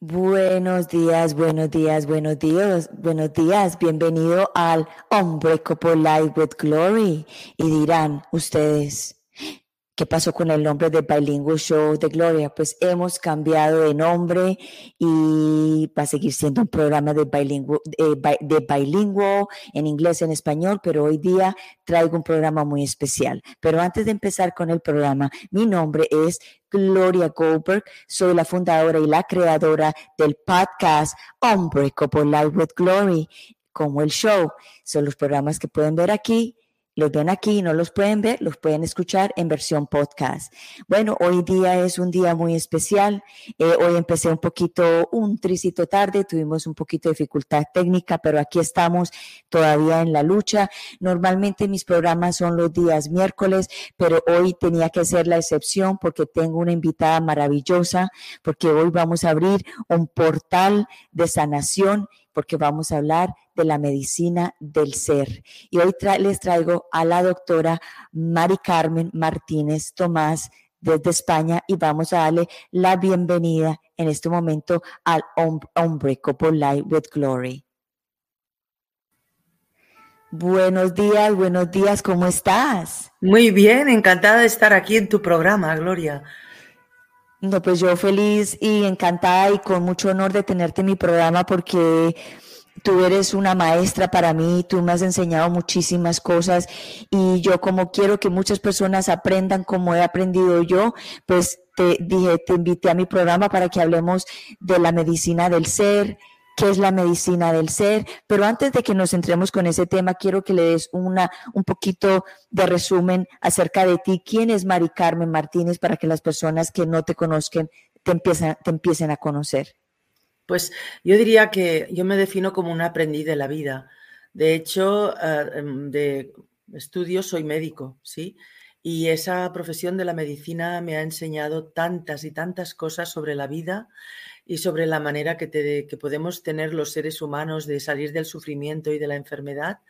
Buenos días, buenos días, buenos días, buenos días. Bienvenido al Unbreakable Life with Glory. Y dirán ustedes, ¿Qué pasó con el nombre de Bilingual Show de Gloria? Pues hemos cambiado de nombre y va a seguir siendo un programa de bilingüe, de bilingüe en inglés, en español, pero hoy día traigo un programa muy especial. Pero antes de empezar con el programa, mi nombre es Gloria Goldberg, soy la fundadora y la creadora del podcast Unbreakable Life with Glory, como el show. Son los programas que pueden ver aquí los ven aquí, no los pueden ver, los pueden escuchar en versión podcast. Bueno, hoy día es un día muy especial. Eh, hoy empecé un poquito, un tricito tarde, tuvimos un poquito de dificultad técnica, pero aquí estamos todavía en la lucha. Normalmente mis programas son los días miércoles, pero hoy tenía que ser la excepción porque tengo una invitada maravillosa, porque hoy vamos a abrir un portal de sanación porque vamos a hablar de la medicina del ser. Y hoy les traigo a la doctora Mari Carmen Martínez Tomás desde España y vamos a darle la bienvenida en este momento al Unbreakable Light with Glory. Buenos días, buenos días, ¿cómo estás? Muy bien, encantada de estar aquí en tu programa, Gloria. No, pues yo feliz y encantada y con mucho honor de tenerte en mi programa porque tú eres una maestra para mí, tú me has enseñado muchísimas cosas y yo como quiero que muchas personas aprendan como he aprendido yo, pues te dije, te invité a mi programa para que hablemos de la medicina del ser, qué es la medicina del ser, pero antes de que nos entremos con ese tema, quiero que le des una, un poquito de resumen acerca de ti. ¿Quién es Mari Carmen Martínez para que las personas que no te conozcan te empiecen, te empiecen a conocer? Pues yo diría que yo me defino como un aprendiz de la vida. De hecho, eh, em, de estudio soy médico, ¿sí? Y esa profesión de la medicina me ha enseñado tantas y tantas cosas sobre la vida y sobre la manera que, podemos tener los seres humanos de salir del sufrimiento y de la enfermedad,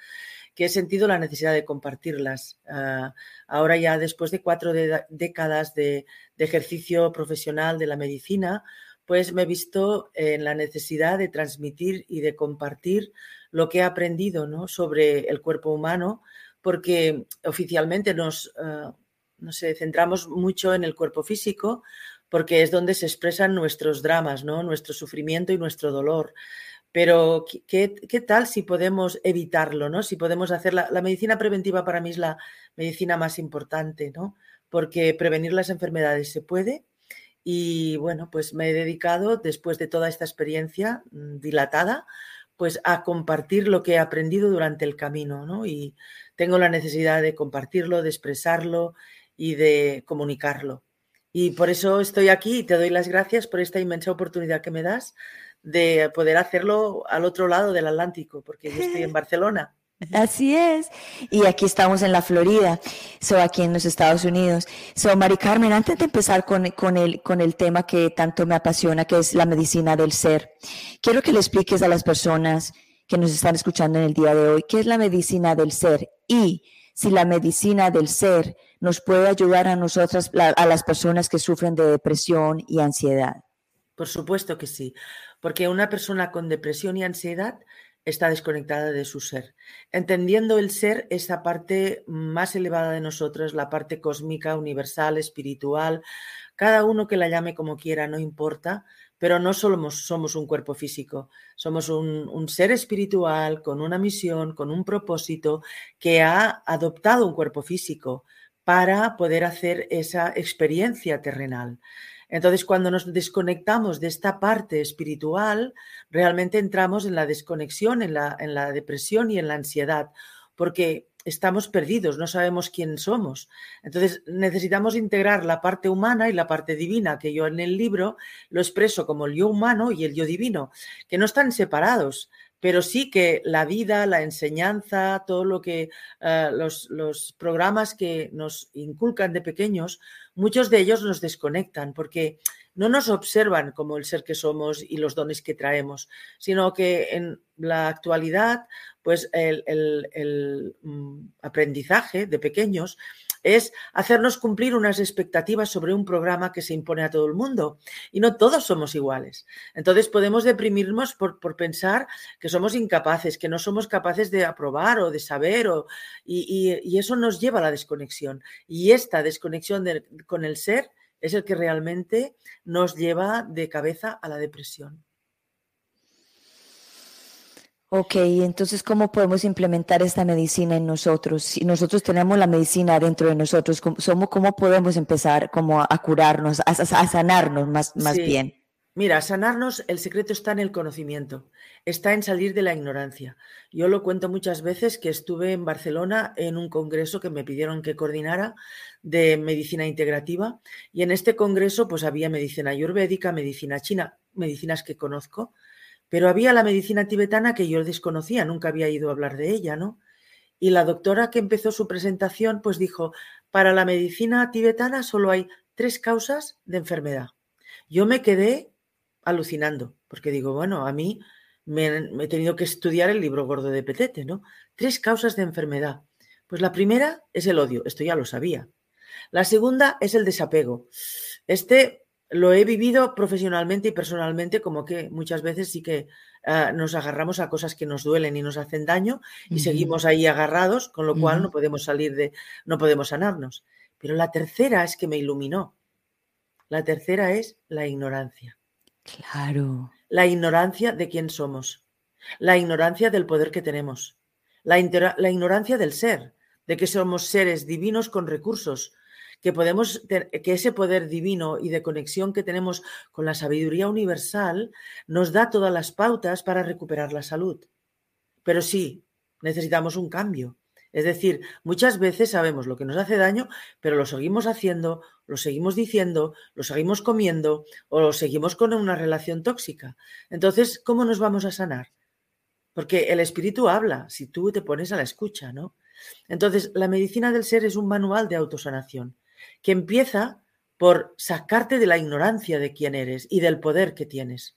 que he sentido la necesidad de compartirlas. Ah, ahora ya después de cuatro décadas de, ejercicio profesional de la medicina, pues me he visto en la necesidad de transmitir y de compartir lo que he aprendido ¿no? sobre el cuerpo humano, porque oficialmente nos, ah, no centramos mucho en el cuerpo físico, porque es donde se expresan nuestros dramas, ¿no? nuestro sufrimiento y nuestro dolor. Pero, ¿qué, tal si podemos evitarlo? ¿no? Si podemos hacer la, medicina preventiva para mí es la medicina más importante, ¿no? porque prevenir las enfermedades se puede. Y bueno, pues me he dedicado, después de toda esta experiencia mm, dilatada, pues a compartir lo que he aprendido durante el camino, ¿no? Y tengo la necesidad de compartirlo, de expresarlo y de comunicarlo. Y por eso estoy aquí y te doy las gracias por esta inmensa oportunidad que me das de poder hacerlo al otro lado del Atlántico, porque yo estoy en Barcelona. Así es. Y aquí estamos en la Florida, so aquí en los Estados Unidos. So, Mari Carmen, antes de empezar con, con, el, con el tema que tanto me apasiona, que es la medicina del ser, quiero que le expliques a las personas que nos están escuchando en el día de hoy qué es la medicina del ser y si la medicina del ser nos puede ayudar a nosotras, a las personas que sufren de depresión y ansiedad. Por supuesto que sí, porque una persona con depresión y ansiedad está desconectada de su ser. Entendiendo el ser, esa parte más elevada de nosotros, la parte cósmica, universal, espiritual, cada uno que la llame como quiera, no importa, pero no somos, somos un cuerpo físico, somos un, ser espiritual con una misión, con un propósito que ha adoptado un cuerpo físico para poder hacer esa experiencia terrenal. Entonces, cuando nos desconectamos de esta parte espiritual, realmente entramos en la desconexión, en la, en la depresión y en la ansiedad, porque estamos perdidos, no sabemos quién somos. Entonces necesitamos integrar la parte humana y la parte divina, que yo en el libro lo expreso como el yo humano y el yo divino, que no están separados, pero sí que la vida, la enseñanza, todo lo que eh, los, los, programas que nos inculcan de pequeños, muchos de ellos nos desconectan porque no nos observan como el ser que somos y los dones que traemos, sino que en la actualidad, pues el, el mm, aprendizaje de pequeños es hacernos cumplir unas expectativas sobre un programa que se impone a todo el mundo. Y no todos somos iguales. Entonces podemos deprimirnos por, pensar que somos incapaces, que no somos capaces de aprobar o de saber, o, y, eso nos lleva a la desconexión. Y esta desconexión con el ser es el que realmente nos lleva de cabeza a la depresión. Ok, entonces, ¿cómo podemos implementar esta medicina en nosotros? Si nosotros tenemos la medicina dentro de nosotros, ¿cómo, cómo podemos empezar como a, curarnos, a, sanarnos más, más bien? Mira, sanarnos, el secreto está en el conocimiento, está en salir de la ignorancia. Yo lo cuento muchas veces que estuve en Barcelona en un congreso que me pidieron que coordinara de medicina integrativa y en este congreso pues había medicina ayurvédica, medicina china, medicinas que conozco, pero había la medicina tibetana que yo desconocía, nunca había ido a hablar de ella, ¿no? Y la doctora que empezó su presentación, pues dijo, para la medicina tibetana solo hay tres causas de enfermedad. Yo me quedé alucinando, porque digo, bueno, a mí me, he tenido que estudiar el libro gordo de Petete, ¿no? Tres causas de enfermedad. Pues la primera es el odio, esto ya lo sabía. La segunda es el desapego. Este lo he vivido profesionalmente y personalmente, como que muchas veces sí que ah, nos agarramos a cosas que nos duelen y nos hacen daño y seguimos ahí agarrados, con lo cual no podemos salir de, no podemos sanarnos. Pero la tercera es que me iluminó. La tercera es la ignorancia. Claro. La ignorancia de quién somos. La ignorancia del poder que tenemos. La, la ignorancia del ser, de que somos seres divinos con recursos, que podemos que ese poder divino y de conexión que tenemos con la sabiduría universal nos da todas las pautas para recuperar la salud. Pero sí, necesitamos un cambio. Es decir, muchas veces sabemos lo que nos hace daño, pero lo seguimos haciendo, lo seguimos diciendo, lo seguimos comiendo o lo seguimos con una relación tóxica. Entonces, ¿cómo nos vamos a sanar? Porque el espíritu habla, si tú te pones a la escucha, ¿no? Entonces, la medicina del ser es un manual de autosanación que empieza por sacarte de la ignorancia de quién eres y del poder que tienes.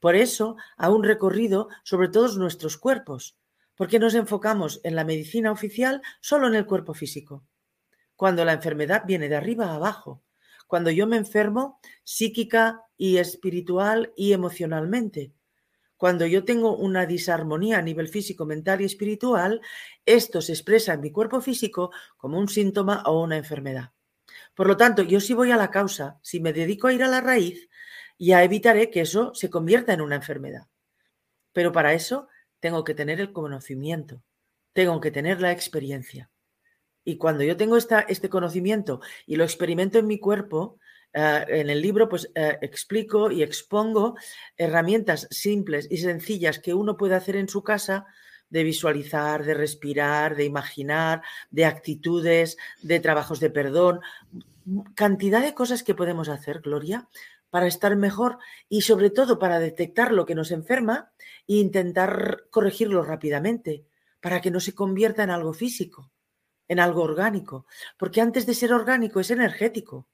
Por eso, ha un recorrido sobre todos nuestros cuerpos, porque nos enfocamos en la medicina oficial solo en el cuerpo físico, cuando la enfermedad viene de arriba a abajo, cuando yo me enfermo psíquica y espiritual y emocionalmente. Cuando yo tengo una disarmonía a nivel físico, mental y espiritual, esto se expresa en mi cuerpo físico como un síntoma o una enfermedad. Por lo tanto, yo si voy a la causa, si me dedico a ir a la raíz, ya evitaré que eso se convierta en una enfermedad. Pero para eso tengo que tener el conocimiento, tengo que tener la experiencia. Y cuando yo tengo esta, este conocimiento y lo experimento en mi cuerpo, eh, en el libro pues eh, explico y expongo herramientas simples y sencillas que uno puede hacer en su casa de visualizar, de respirar, de imaginar, de actitudes, de trabajos de perdón, cantidad de cosas que podemos hacer, Gloria, para estar mejor y sobre todo para detectar lo que nos enferma e intentar corregirlo rápidamente, para que no se convierta en algo físico, en algo orgánico, porque antes de ser orgánico es energético.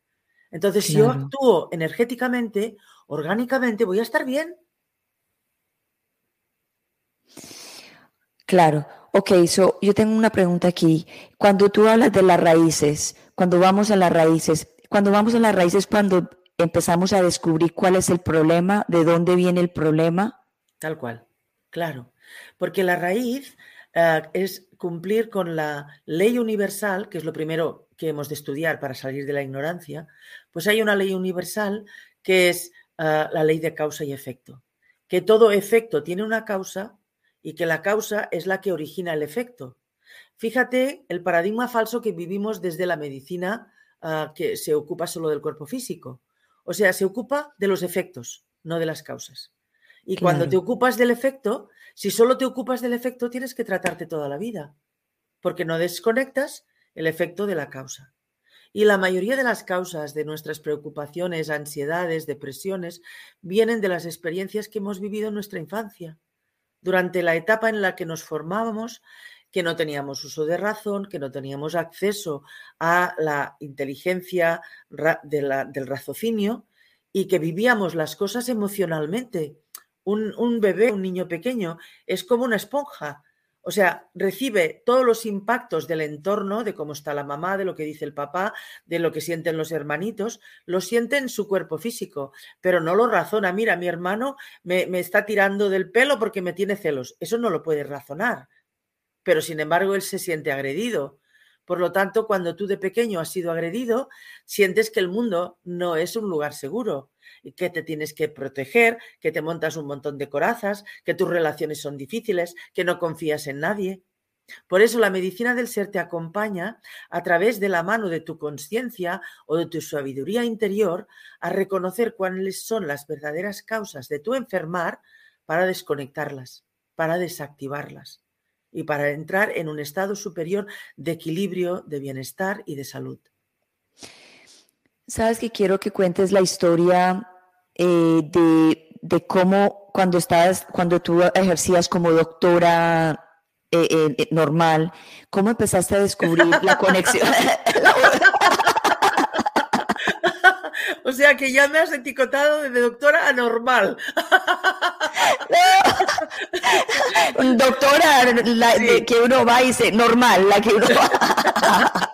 Entonces, si yo actúo energéticamente, orgánicamente, voy a estar bien. Claro, ok, so yo tengo una pregunta aquí. Cuando tú hablas de las raíces, cuando vamos a las raíces, cuando vamos a las raíces, cuando empezamos a descubrir cuál es el problema, de dónde viene el problema. Tal cual, claro. Porque la raíz eh, es cumplir con la ley universal, que es lo primero que hemos de estudiar para salir de la ignorancia, pues hay una ley universal que es eh, la ley de causa y efecto. Que todo efecto tiene una causa y que la causa es la que origina el efecto. Fíjate el paradigma falso que vivimos desde la medicina ah, que se ocupa solo del cuerpo físico. O sea, se ocupa de los efectos, no de las causas. Y cuando te ocupas del efecto, si solo te ocupas del efecto, tienes que tratarte toda la vida, porque no desconectas el efecto de la causa. Y la mayoría de las causas de nuestras preocupaciones, ansiedades, depresiones, vienen de las experiencias que hemos vivido en nuestra infancia durante la etapa en la que nos formábamos, que no teníamos uso de razón, que no teníamos acceso a la inteligencia del raciocinio y que vivíamos las cosas emocionalmente. Un, bebé, un niño pequeño, es como una esponja. O sea, recibe todos los impactos del entorno, de cómo está la mamá, de lo que dice el papá, de lo que sienten los hermanitos, lo siente en su cuerpo físico, pero no lo razona. Mira, mi hermano me, me está tirando del pelo porque me tiene celos. Eso no lo puede razonar. Pero sin embargo, él se siente agredido. Por lo tanto, cuando tú de pequeño has sido agredido, sientes que el mundo no es un lugar seguro y que te tienes que proteger, que te montas un montón de corazas, que tus relaciones son difíciles, que no confías en nadie. Por eso la medicina del ser te acompaña a través de la mano de tu conciencia o de tu sabiduría interior a reconocer cuáles son las verdaderas causas de tu enfermar para desconectarlas, para desactivarlas y para entrar en un estado superior de equilibrio, de bienestar y de salud. Sabes que quiero que cuentes la historia eh, de, cómo cuando estabas, cuando tú ejercías como doctora eh, eh, normal, cómo empezaste a descubrir la conexión. o sea que ya me has etiquetado de doctora anormal. Doctora, la que uno va y dice normal, la que uno va.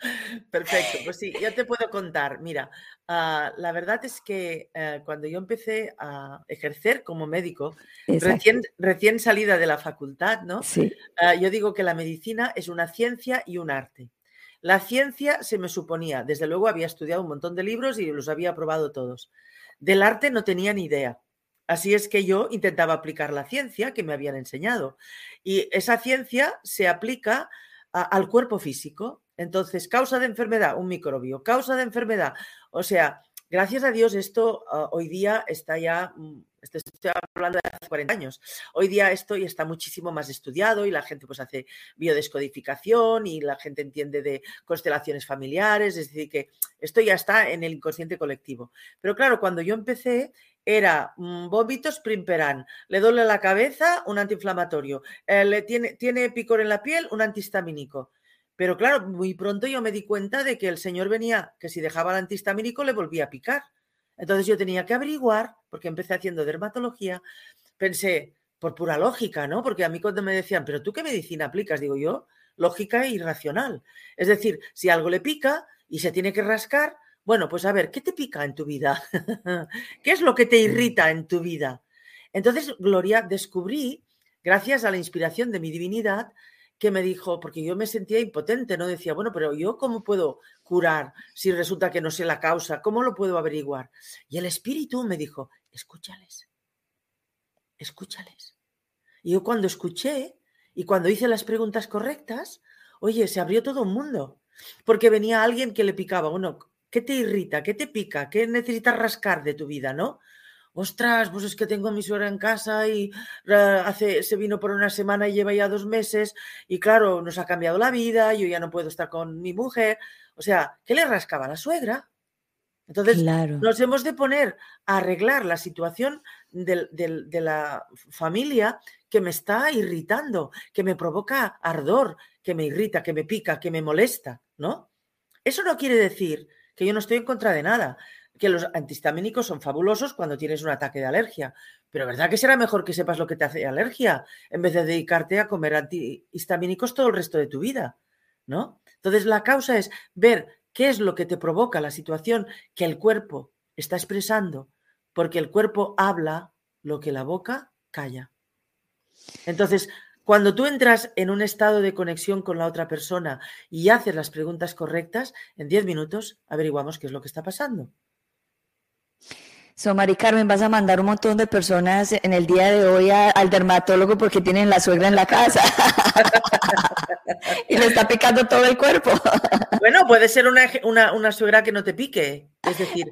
Perfecto, pues sí, ya te puedo contar. Mira, ah, la verdad es que eh, cuando yo empecé a ejercer como médico, recién, recién, salida de la facultad, ¿no? Sí. Ah, yo digo que la medicina es una ciencia y un arte. La ciencia se me suponía, desde luego había estudiado un montón de libros y los había probado todos. Del arte no tenía ni idea. Así es que yo intentaba aplicar la ciencia que me habían enseñado. Y esa ciencia se aplica al cuerpo físico. Entonces, causa de enfermedad, un microbio. Causa de enfermedad. O sea, gracias a Dios esto ah, hoy día está ya, mm, estoy hablando de hace 40 años, hoy día esto ya está muchísimo más estudiado y la gente pues hace biodescodificación y la gente entiende de constelaciones familiares, es decir, que esto ya está en el inconsciente colectivo. Pero claro, cuando yo empecé era mm, vómitos primperan, le duele la cabeza, un antiinflamatorio, eh, le tiene, tiene picor en la piel, un antihistamínico. Pero claro, muy pronto yo me di cuenta de que el señor venía, que si dejaba el antihistamínico le volvía a picar. Entonces yo tenía que averiguar, porque empecé haciendo dermatología, pensé, por pura lógica, ¿no? Porque a mí cuando me decían, pero tú qué medicina aplicas, digo yo, lógica e irracional. Es decir, si algo le pica y se tiene que rascar, bueno, pues a ver, ¿qué te pica en tu vida? ¿Qué es lo que te irrita en tu vida? Entonces, Gloria, descubrí, gracias a la inspiración de mi divinidad, que me dijo, porque yo me sentía impotente, ¿no? Decía, bueno, pero yo cómo puedo curar si resulta que no sé la causa? ¿Cómo lo puedo averiguar? Y el espíritu me dijo, escúchales, escúchales. Y yo cuando escuché y cuando hice las preguntas correctas, oye, se abrió todo un mundo, porque venía alguien que le picaba, bueno, ¿Qué te irrita? ¿Qué te pica? ¿Qué necesitas rascar de tu vida, no? Ostras, pues es que tengo a mi suegra en casa y hace, se vino por una semana y lleva ya dos meses y claro, nos ha cambiado la vida, yo ya no puedo estar con mi mujer. O sea, ¿qué le rascaba a la suegra? Entonces, nos hemos de poner a arreglar la situación de la familia que me está irritando, que me provoca ardor, que me irrita, que me pica, que me molesta, ¿no? Eso no quiere decir que yo no estoy en contra de nada, que los antihistamínicos son fabulosos cuando tienes un ataque de alergia, pero ¿verdad que será mejor que sepas lo que te hace alergia en vez de dedicarte a comer antihistamínicos todo el resto de tu vida? ¿No? Entonces la causa es ver qué es lo que te provoca la situación que el cuerpo está expresando, porque el cuerpo habla lo que la boca calla. Entonces, cuando tú entras en un estado de conexión con la otra persona y haces las preguntas correctas, en 10 minutos averiguamos qué es lo que está pasando. So, Mari Carmen, vas a mandar un montón de personas en el día de hoy al dermatólogo porque tienen la suegra en la casa y le está picando todo el cuerpo. bueno, puede ser una, suegra que no te pique. Es decir,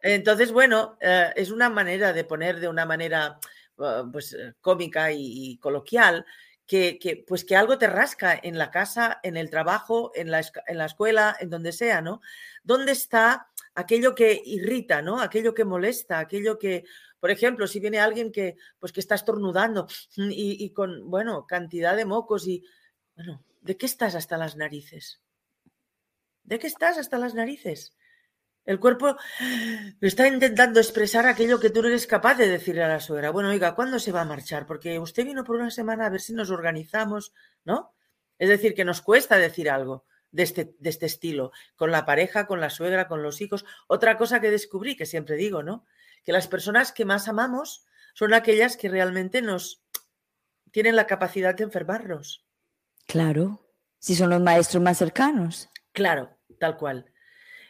entonces, bueno, eh, es una manera de poner de una manera Ah, pues, eh, cómica y, coloquial, que, pues que algo te rasca en la casa, en el trabajo, en la, en la escuela, en donde sea, ¿no? ¿Dónde está aquello que irrita, ¿no? Aquello que molesta, aquello que, por ejemplo, si viene alguien que, pues que está estornudando y, y con, bueno, cantidad de mocos y, bueno, ¿de qué estás hasta las narices? ¿De qué estás hasta las narices? El cuerpo está intentando expresar aquello que tú no eres capaz de decirle a la suegra. Bueno, oiga, ¿cuándo se va a marchar? Porque usted vino por una semana a ver si nos organizamos, ¿no? Es decir, que nos cuesta decir algo de este, de este estilo, con la pareja, con la suegra, con los hijos. Otra cosa que descubrí, que siempre digo, ¿no? Que las personas que más amamos son aquellas que realmente nos tienen la capacidad de enfermarnos. Claro, si son los maestros más cercanos. Claro, tal cual.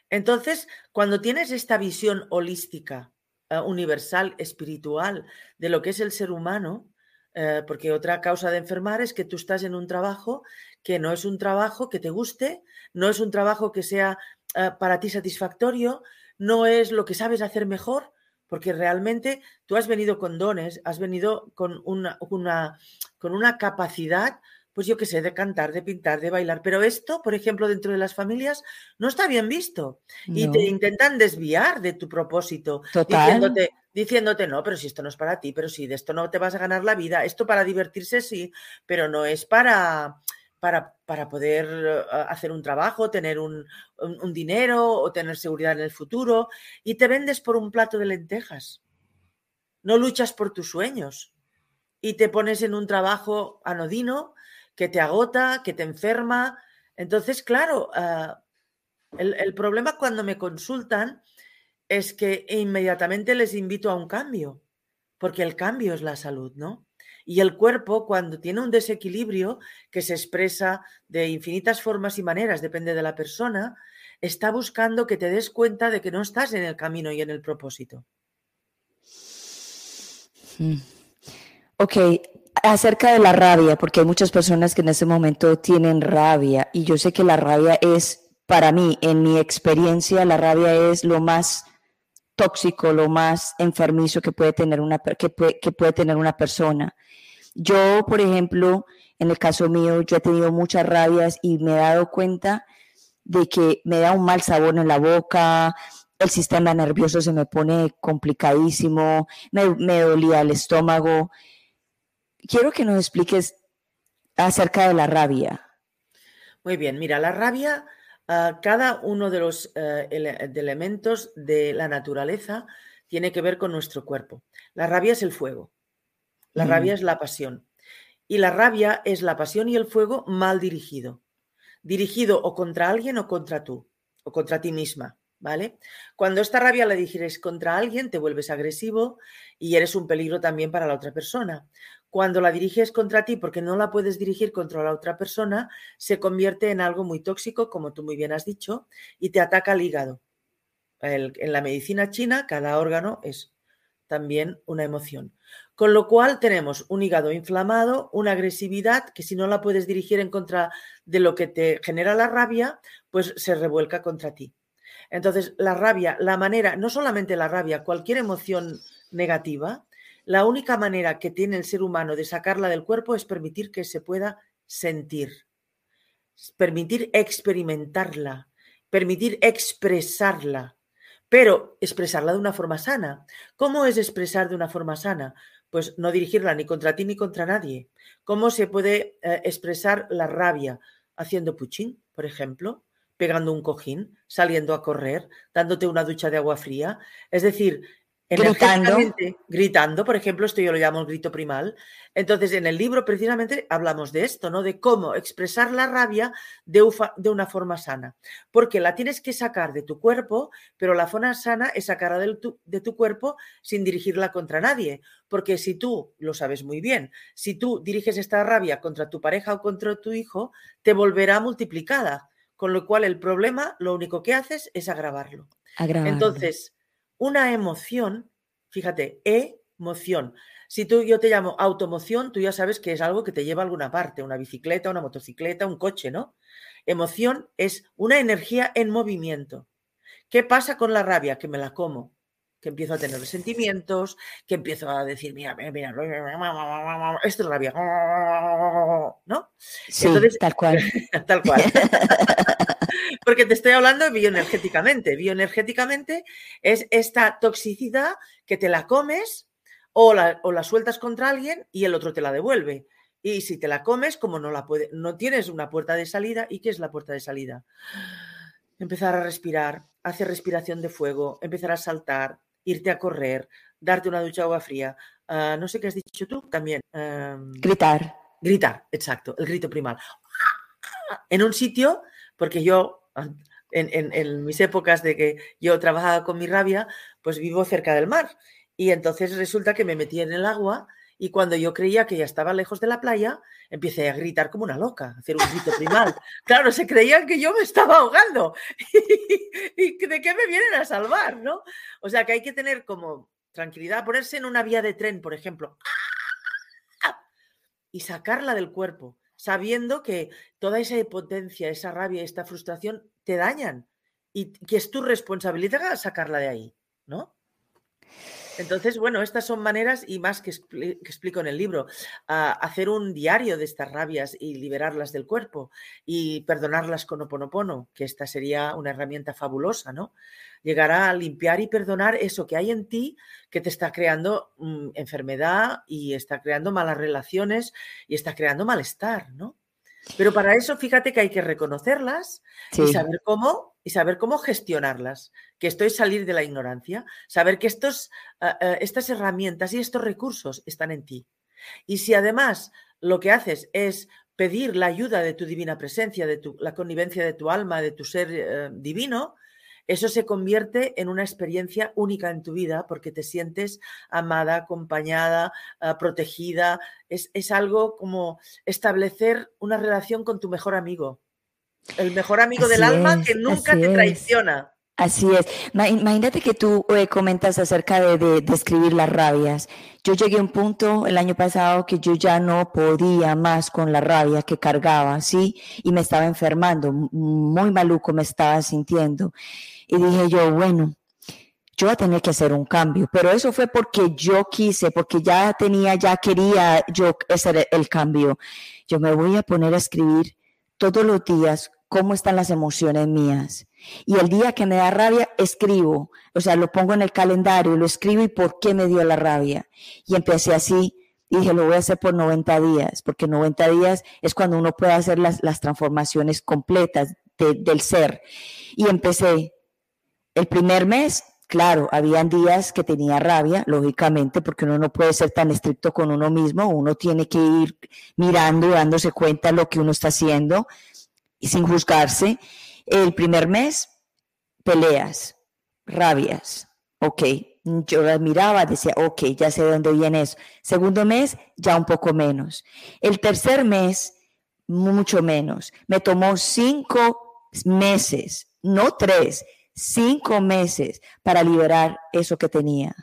Entonces, cuando tienes esta visión holística, eh, universal, espiritual, de lo que es el ser humano, eh, porque otra causa de enfermar es que tú estás en un trabajo que no es un trabajo que te guste, no es un trabajo que sea eh, para ti satisfactorio, no es lo que sabes hacer mejor, porque realmente tú has venido con dones, has venido con una, con una capacidad pues yo qué sé, de cantar, de pintar, de bailar. Pero esto, por ejemplo, dentro de las familias no está bien visto. Y te intentan desviar de tu propósito, Diciéndote, diciéndote, no, pero si esto no es para ti, pero si de esto no te vas a ganar la vida, esto para divertirse sí, pero no es para... Para, para poder eh, hacer un trabajo, tener un, un dinero o tener seguridad en el futuro, y te vendes por un plato de lentejas. No luchas por tus sueños y te pones en un trabajo anodino que te agota, que te enferma. Entonces, claro, ah, el, problema cuando me consultan es que inmediatamente les invito a un cambio, porque el cambio es la salud, ¿no? Y el cuerpo, cuando tiene un desequilibrio que se expresa de infinitas formas y maneras, depende de la persona, está buscando que te des cuenta de que no estás en el camino y en el propósito. Hmm. Ok, acerca de la rabia, porque hay muchas personas que en ese momento tienen rabia y yo sé que la rabia es, para mí, en mi experiencia, la rabia es lo más tóxico, lo más enfermizo que puede tener una, que puede, tener una persona. Yo, por ejemplo, en el caso mío, yo he tenido muchas rabias y me he dado cuenta de que me da un mal sabor en la boca, el sistema nervioso se me pone complicadísimo, me, me dolía el estómago quiero que nos expliques acerca de la rabia. Muy bien, mira, la rabia, ah, cada uno de los eh, elementos de la naturaleza tiene que ver con nuestro cuerpo. La rabia es el fuego, la rabia es la pasión. Y la rabia es la pasión y el fuego mal dirigido. Dirigido o contra alguien o contra tú, o contra ti misma. ¿Vale? Cuando esta rabia la diriges contra alguien, te vuelves agresivo y eres un peligro también para la otra persona cuando la diriges contra ti porque no la puedes dirigir contra la otra persona, se convierte en algo muy tóxico, como tú muy bien has dicho, y te ataca el hígado. en la medicina china, cada órgano es también una emoción. Con lo cual tenemos un hígado inflamado, una agresividad que si no la puedes dirigir en contra de lo que te genera la rabia, pues se revuelca contra ti. Entonces, la rabia, la manera, no solamente la rabia, cualquier emoción negativa, la única manera que tiene el ser humano de sacarla del cuerpo es permitir que se pueda sentir, permitir experimentarla, permitir expresarla, pero expresarla de una forma sana. ¿Cómo es expresar de una forma sana? Pues no dirigirla ni contra ti ni contra nadie. ¿Cómo se puede eh, expresar la rabia? Haciendo puchín, por ejemplo, pegando un cojín, saliendo a correr, dándote una ducha de agua fría. Es decir, Gritando. Gritando, por ejemplo, esto yo lo llamo el grito primal. Entonces, en el libro precisamente hablamos de esto, ¿no? De cómo expresar la rabia de, de una forma sana. Porque la tienes que sacar de tu cuerpo, pero la forma sana es sacarla de tu, de tu cuerpo sin dirigirla contra nadie. Porque si tú, lo sabes muy bien, si tú diriges esta rabia contra tu pareja o contra tu hijo, te volverá multiplicada. Con lo cual, el problema lo único que haces es agravarlo. agravarlo. Entonces, una emoción, fíjate, emoción. Si tú yo te llamo automoción, tú ya sabes que es algo que te lleva a alguna parte, una bicicleta, una motocicleta, un coche, ¿no? Emoción es una energía en movimiento. ¿Qué pasa con la rabia? Que me la como, que empiezo a tener sentimientos, que empiezo a decir, mira, mira, mira, esto es rabia, ¿no? Sí, tal cual. tal cual. Porque te estoy hablando bioenergéticamente. Bioenergéticamente es esta toxicidad que te la comes o la, o la sueltas contra alguien y el otro te la devuelve. Y si te la comes, como no la puede, no tienes una puerta de salida, ¿y qué es la puerta de salida? Empezar a respirar, hacer respiración de fuego, empezar a saltar, irte a correr, darte una ducha de agua fría. Ah, no sé qué has dicho tú también. Em, gritar. Gritar, exacto, el grito primal. En un sitio, porque yo, en, en mis épocas de que yo trabajaba con mi rabia, pues vivo cerca del mar. Y entonces resulta que me metí en el agua y cuando yo creía que ya estaba lejos de la playa, empecé a gritar como una loca, a hacer un grito primal. Claro, se creían que yo me estaba ahogando. ¿Y de qué me vienen a salvar? ¿no? O sea que hay que tener como tranquilidad, ponerse en una vía de tren, por ejemplo, y sacarla del cuerpo, sabiendo que toda esa potencia, esa rabia, esta frustración te dañan y que es tu responsabilidad sacarla de ahí, ¿no? Entonces, bueno, estas son maneras y más que, explico en el libro, hacer un diario de estas rabias y liberarlas del cuerpo y perdonarlas con oponopono, que esta sería una herramienta fabulosa, ¿no? Llegar a limpiar y perdonar eso que hay en ti que te está creando mm, enfermedad y está creando malas relaciones y está creando malestar, ¿no? Pero para eso, fíjate que hay que reconocerlas y saber cómo y saber cómo gestionarlas, que esto es salir de la ignorancia, saber que estos, ah, ah, estas herramientas y estos recursos están en ti. Y si además lo que haces es pedir la ayuda de tu divina presencia, de tu, la connivencia de tu alma, de tu ser eh, divino, eso se convierte en una experiencia única en tu vida porque te sientes amada, acompañada, ah, protegida. Es, es, algo como establecer una relación con tu mejor amigo. El mejor amigo del alma que nunca te traiciona. Así es. Imagínate que tú eh, comentas acerca de, de, escribir las rabias. Yo llegué a un punto el año pasado que yo ya no podía más con la rabia que cargaba, ¿sí? Y me estaba enfermando, muy maluco me estaba sintiendo. Y dije yo, bueno, yo voy a tener que hacer un cambio, pero eso fue porque yo quise, porque ya tenía, ya quería yo hacer el cambio. Yo me voy a poner a escribir todos los días cómo están las emociones mías. Y el día que me da rabia, escribo, o sea, lo pongo en el calendario, lo escribo y por qué me dio la rabia. Y empecé así, dije, lo voy a hacer por 90 días, porque 90 días es cuando uno puede hacer las, las transformaciones completas del ser. Y empecé el primer mes, claro, habían días que tenía rabia, lógicamente, porque uno no puede ser tan estricto con uno mismo, uno tiene que ir mirando y dándose cuenta de lo que uno está haciendo y sin juzgarse. El primer mes, peleas, rabias, ok. Yo las miraba, decía, ok, ya sé de dónde viene eso. Segundo mes, ya un poco menos. El tercer mes, mucho menos. Me tomó cinco meses, no tres, cinco meses para liberar eso que tenía.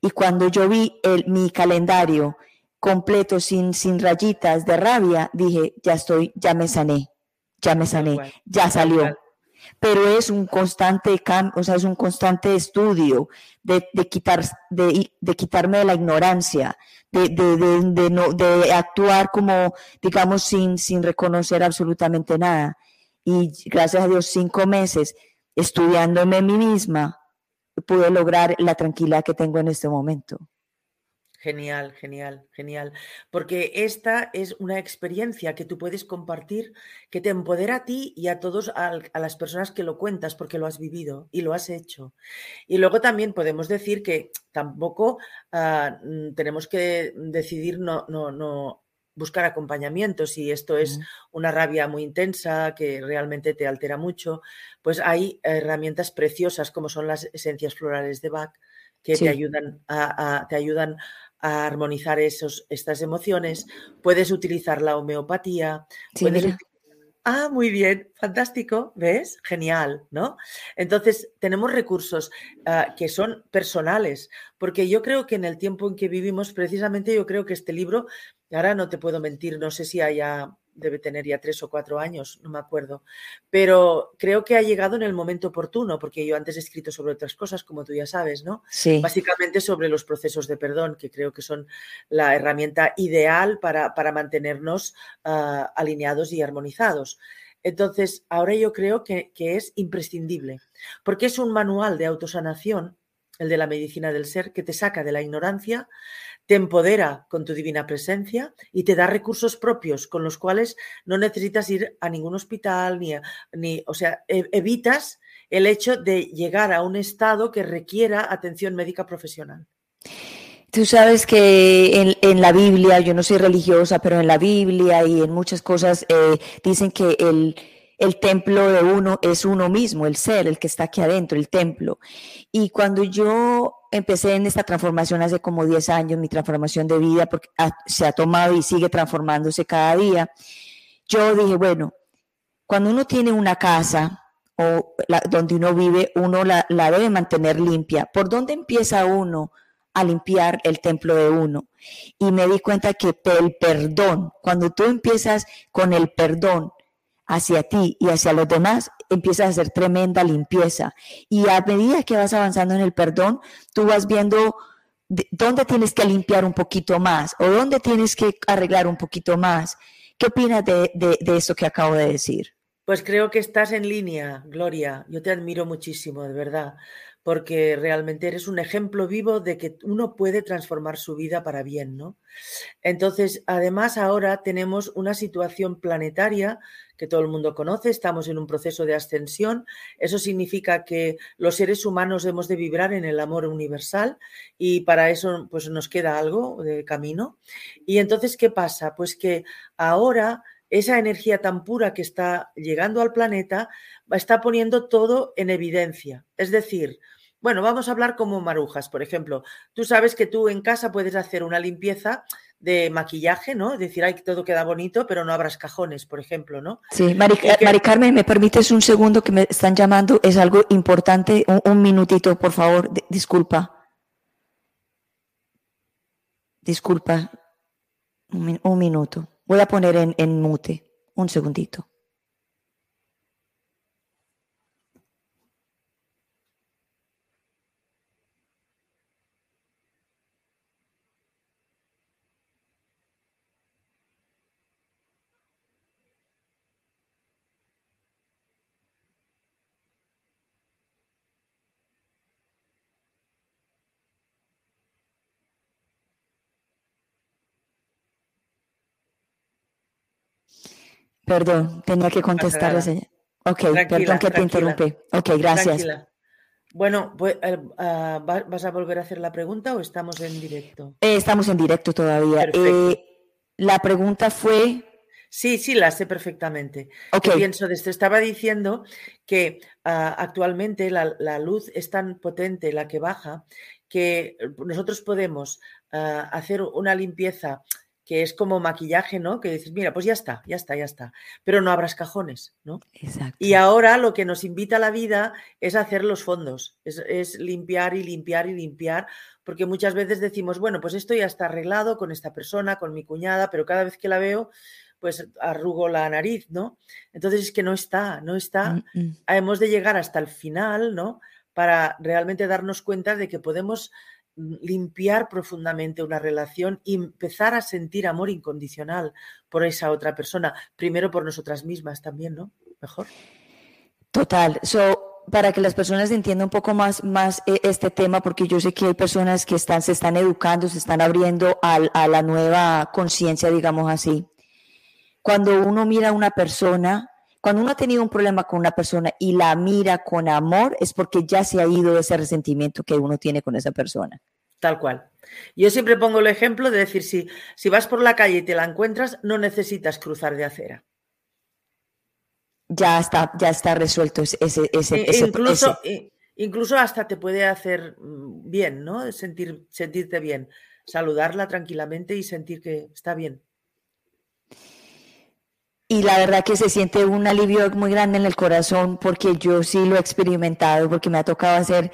Y cuando yo vi el, mi calendario completo sin, sin rayitas de rabia, dije, ya estoy, ya me sané ya me sané, ya salió. Pero es un constante cambio, o sea, es un constante estudio de, quitar, de, quitarme de la ignorancia, de, de, no, de actuar como, digamos, sin, sin reconocer absolutamente nada. Y gracias a Dios, cinco meses estudiándome a mí misma, pude lograr la tranquilidad que tengo en este momento. Genial, genial, genial. Porque esta es una experiencia que tú puedes compartir, que te empodera a ti y a todos, a, las personas que lo cuentas, porque lo has vivido y lo has hecho. Y luego también podemos decir que tampoco ah, mm, tenemos que decidir no, no, no buscar acompañamiento. Si esto es una rabia muy intensa que realmente te altera mucho, pues hay herramientas preciosas como son las esencias florales de Bach que te ayudan a, te ayudan a armonizar esos, estas emociones, puedes utilizar la homeopatía, Ah, muy bien, fantástico, ¿ves? Genial, ¿no? Entonces, tenemos recursos ah, que son personales, porque yo creo que en el tiempo en que vivimos, precisamente yo creo que este libro, ahora no te puedo mentir, no sé si haya debe tener ya tres o cuatro años, no me acuerdo, pero creo que ha llegado en el momento oportuno, porque yo antes he escrito sobre otras cosas, como tú ya sabes, ¿no? Sí. Básicamente sobre los procesos de perdón, que creo que son la herramienta ideal para, para mantenernos ah, alineados y armonizados. Entonces, ahora yo creo que, que es imprescindible, porque es un manual de autosanación, el de la medicina del ser, que te saca de la ignorancia, te empodera con tu divina presencia y te da recursos propios con los cuales no necesitas ir a ningún hospital ni, ni o sea, e, evitas el hecho de llegar a un estado que requiera atención médica profesional. Tú sabes que en, la Biblia, yo no soy religiosa, pero en la Biblia y en muchas cosas eh, dicen que el, el templo de uno es uno mismo, el ser, el que está aquí adentro, el templo. Y cuando yo empecé en esta transformación hace como 10 años, mi transformación de vida, porque se ha tomado y sigue transformándose cada día, yo dije, bueno, cuando uno tiene una casa o donde uno vive, uno la, la debe mantener limpia. ¿Por dónde empieza uno? a limpiar el templo de uno. Y me di cuenta que el perdón, cuando tú empiezas con el perdón hacia ti y hacia los demás, empiezas a hacer tremenda limpieza. Y a medida que vas avanzando en el perdón, tú vas viendo dónde tienes que limpiar un poquito más o dónde tienes que arreglar un poquito más. ¿Qué opinas de, de, de eso que acabo de decir? Pues creo que estás en línea, Gloria. Yo te admiro muchísimo, de verdad porque realmente eres un ejemplo vivo de que uno puede transformar su vida para bien, ¿no? Entonces, además ahora tenemos una situación planetaria que todo el mundo conoce, estamos en un proceso de ascensión, eso significa que los seres humanos hemos de vibrar en el amor universal y para eso pues nos queda algo de camino. Y entonces, ¿qué pasa? Pues que ahora esa energía tan pura que está llegando al planeta está poniendo todo en evidencia. Es decir, bueno, vamos a hablar como marujas, por ejemplo. Tú sabes que tú en casa puedes hacer una limpieza de maquillaje, ¿no? Es decir, ay, todo queda bonito, pero no abras cajones, por ejemplo, ¿no? Sí, Mari, Carmen, ¿me permites un segundo que me están llamando? Es algo importante, un, minutito, por favor, disculpa. Disculpa, un, minuto. Voy a poner en, en mute, un segundito. Perdón, tenía que contestar a Ok, perdón que te interrumpí. Ok, gracias. Bueno, pues, eh, ah, ¿vas a volver a hacer la pregunta o estamos en directo? Eh, estamos en directo todavía. Eh, la pregunta fue... Sí, sí, la sé perfectamente. Ok. pienso de esto. Estaba diciendo que ah, actualmente la, luz es tan potente, la que baja, que nosotros podemos ah, hacer una limpieza que es como maquillaje, ¿no? Que dices, mira, pues ya está, ya está, ya está. Pero no abras cajones, ¿no? Exacto. Y ahora lo que nos invita la vida es hacer los fondos, es, limpiar y limpiar y limpiar, porque muchas veces decimos, bueno, pues esto ya está arreglado con esta persona, con mi cuñada, pero cada vez que la veo, pues arrugo la nariz, ¿no? Entonces es que no está, no está. Mm, mm. Hemos de llegar hasta el final, ¿no? Para realmente darnos cuenta de que podemos limpiar profundamente una relación y empezar a sentir amor incondicional por esa otra persona, primero por nosotras mismas también, ¿no? Mejor. Total. So, para que las personas entiendan un poco más, más eh, este tema, porque yo sé que hay personas que están, se están educando, se están abriendo a, a la nueva conciencia, digamos así. Cuando uno mira a una persona, cuando uno ha tenido un problema con una persona y la mira con amor, es porque ya se ha ido ese resentimiento que uno tiene con esa persona. Tal cual. Yo siempre pongo el ejemplo de decir, si, si vas por la calle y te la encuentras, no necesitas cruzar de acera. Ya está, ya está resuelto ese, ese, e, incluso, incluso hasta te puede hacer mm, bien, ¿no? Sentir, sentirte bien. Saludarla tranquilamente y sentir que está bien. Y la verdad que se siente un alivio muy grande en el corazón porque yo sí lo he experimentado, porque me ha tocado hacer